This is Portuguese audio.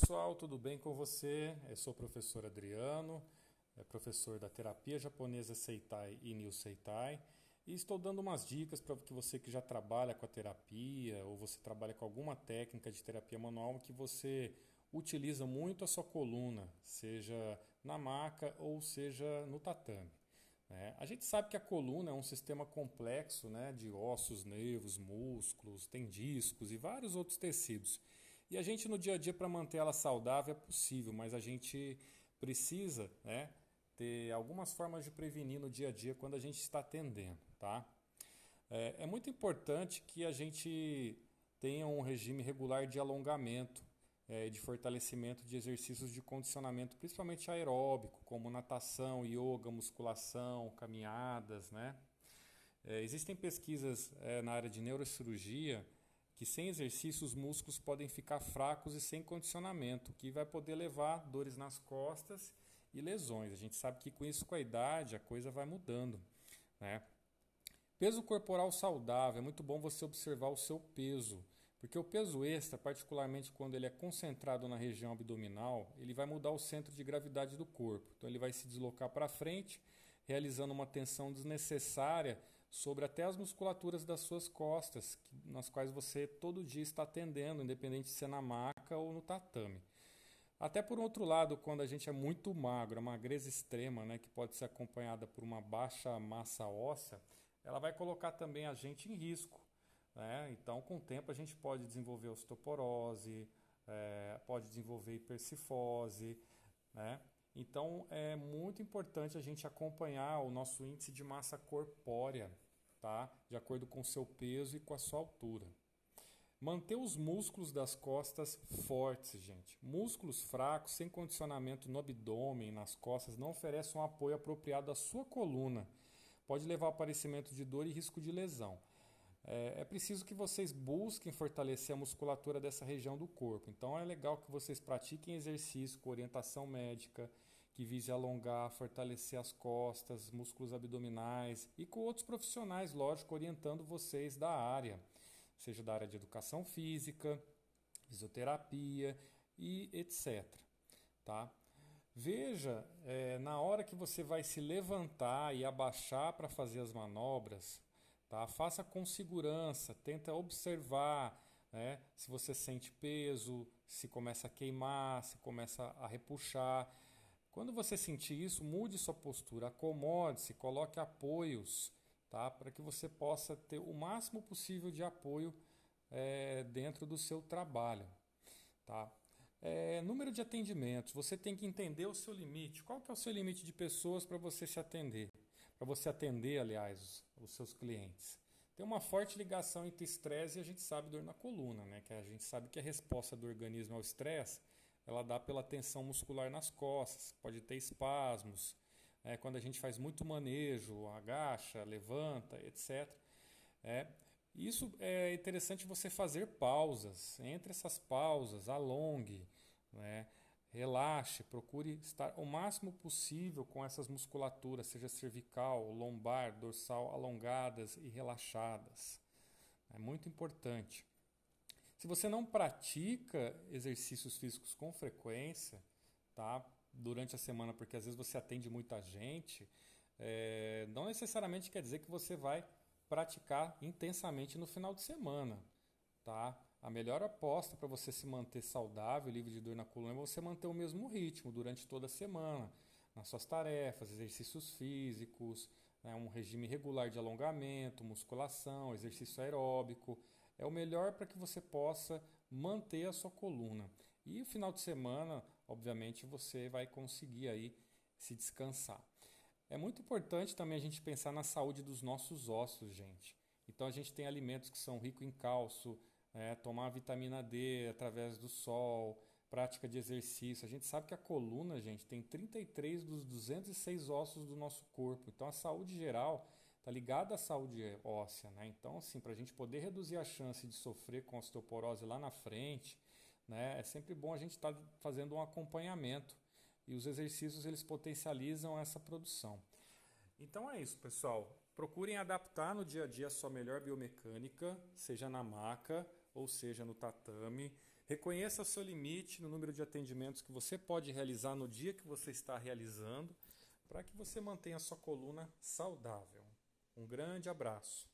pessoal, tudo bem com você? Eu sou o professor Adriano, é professor da terapia japonesa Seitai e New Seitai, e estou dando umas dicas para que você que já trabalha com a terapia ou você trabalha com alguma técnica de terapia manual que você utiliza muito a sua coluna, seja na maca ou seja no tatame. Né? A gente sabe que a coluna é um sistema complexo né, de ossos, nervos, músculos, tem discos e vários outros tecidos. E a gente no dia a dia, para manter ela saudável, é possível, mas a gente precisa né, ter algumas formas de prevenir no dia a dia quando a gente está atendendo. Tá? É, é muito importante que a gente tenha um regime regular de alongamento, é, de fortalecimento de exercícios de condicionamento, principalmente aeróbico, como natação, yoga, musculação, caminhadas. Né? É, existem pesquisas é, na área de neurocirurgia que sem exercício os músculos podem ficar fracos e sem condicionamento, que vai poder levar dores nas costas e lesões. A gente sabe que com isso, com a idade, a coisa vai mudando. Né? Peso corporal saudável, é muito bom você observar o seu peso, porque o peso extra, particularmente quando ele é concentrado na região abdominal, ele vai mudar o centro de gravidade do corpo. Então ele vai se deslocar para frente, realizando uma tensão desnecessária sobre até as musculaturas das suas costas, nas quais você todo dia está atendendo, independente de ser na maca ou no tatame. Até por outro lado, quando a gente é muito magro, a magreza extrema, né, que pode ser acompanhada por uma baixa massa óssea, ela vai colocar também a gente em risco. Né? Então, com o tempo, a gente pode desenvolver osteoporose, é, pode desenvolver hipercifose, né? Então é muito importante a gente acompanhar o nosso índice de massa corpórea, tá? De acordo com o seu peso e com a sua altura. Manter os músculos das costas fortes, gente. Músculos fracos, sem condicionamento no abdômen, nas costas, não oferecem um apoio apropriado à sua coluna. Pode levar ao aparecimento de dor e risco de lesão. É, é, preciso que vocês busquem fortalecer a musculatura dessa região do corpo. Então é legal que vocês pratiquem exercício com orientação médica, que vise alongar, fortalecer as costas, músculos abdominais e com outros profissionais, lógico, orientando vocês da área, seja da área de educação física, fisioterapia e etc. Tá? Veja, é, na hora que você vai se levantar e abaixar para fazer as manobras, Tá? Faça com segurança, tenta observar né? se você sente peso, se começa a queimar, se começa a repuxar. Quando você sentir isso, mude sua postura, acomode-se, coloque apoios tá? para que você possa ter o máximo possível de apoio é, dentro do seu trabalho. Tá? É, número de atendimentos, você tem que entender o seu limite. Qual que é o seu limite de pessoas para você se atender? para você atender, aliás, os, os, seus clientes. Tem uma forte ligação entre estresse e a gente sabe dor na coluna, né? Que a gente sabe que a resposta do organismo ao estresse ela dá pela tensão muscular nas costas, pode ter espasmos, né? quando a gente faz muito manejo, agacha, levanta, etc. É, isso é interessante você fazer pausas. Entre essas pausas, alongue, né? Relaxe, procure estar o máximo possível com essas musculaturas, seja cervical, lombar, dorsal alongadas e relaxadas. É muito importante. Se você não pratica exercícios físicos com frequência, tá? Durante a semana, porque às vezes você atende muita gente, é, não necessariamente quer dizer que você vai praticar intensamente no final de semana, tá? A melhor aposta para você se manter saudável, livre de dor na coluna, é você manter o mesmo ritmo durante toda a semana, nas suas tarefas, exercícios físicos, né, um regime regular de alongamento, musculação, exercício aeróbico. É o melhor para que você possa manter a sua coluna. E o final de semana, obviamente, você vai conseguir aí se descansar. É muito importante também a gente pensar na saúde dos nossos ossos, gente. Então a gente tem alimentos que são ricos em cálcio, é, tomar vitamina D através do sol, prática de exercício. A gente sabe que a coluna, gente, tem 33 dos 206 ossos do nosso corpo. Então a saúde geral está ligada à saúde óssea, né? Então, assim, para a gente poder reduzir a chance de sofrer com osteoporose lá na frente, né? É sempre bom a gente estar tá fazendo um acompanhamento e os exercícios eles potencializam essa produção. Então é isso, pessoal. Procurem adaptar no dia a dia a sua melhor biomecânica, seja na maca ou seja no tatame. Reconheça o seu limite no número de atendimentos que você pode realizar no dia que você está realizando, para que você mantenha a sua coluna saudável. Um grande abraço.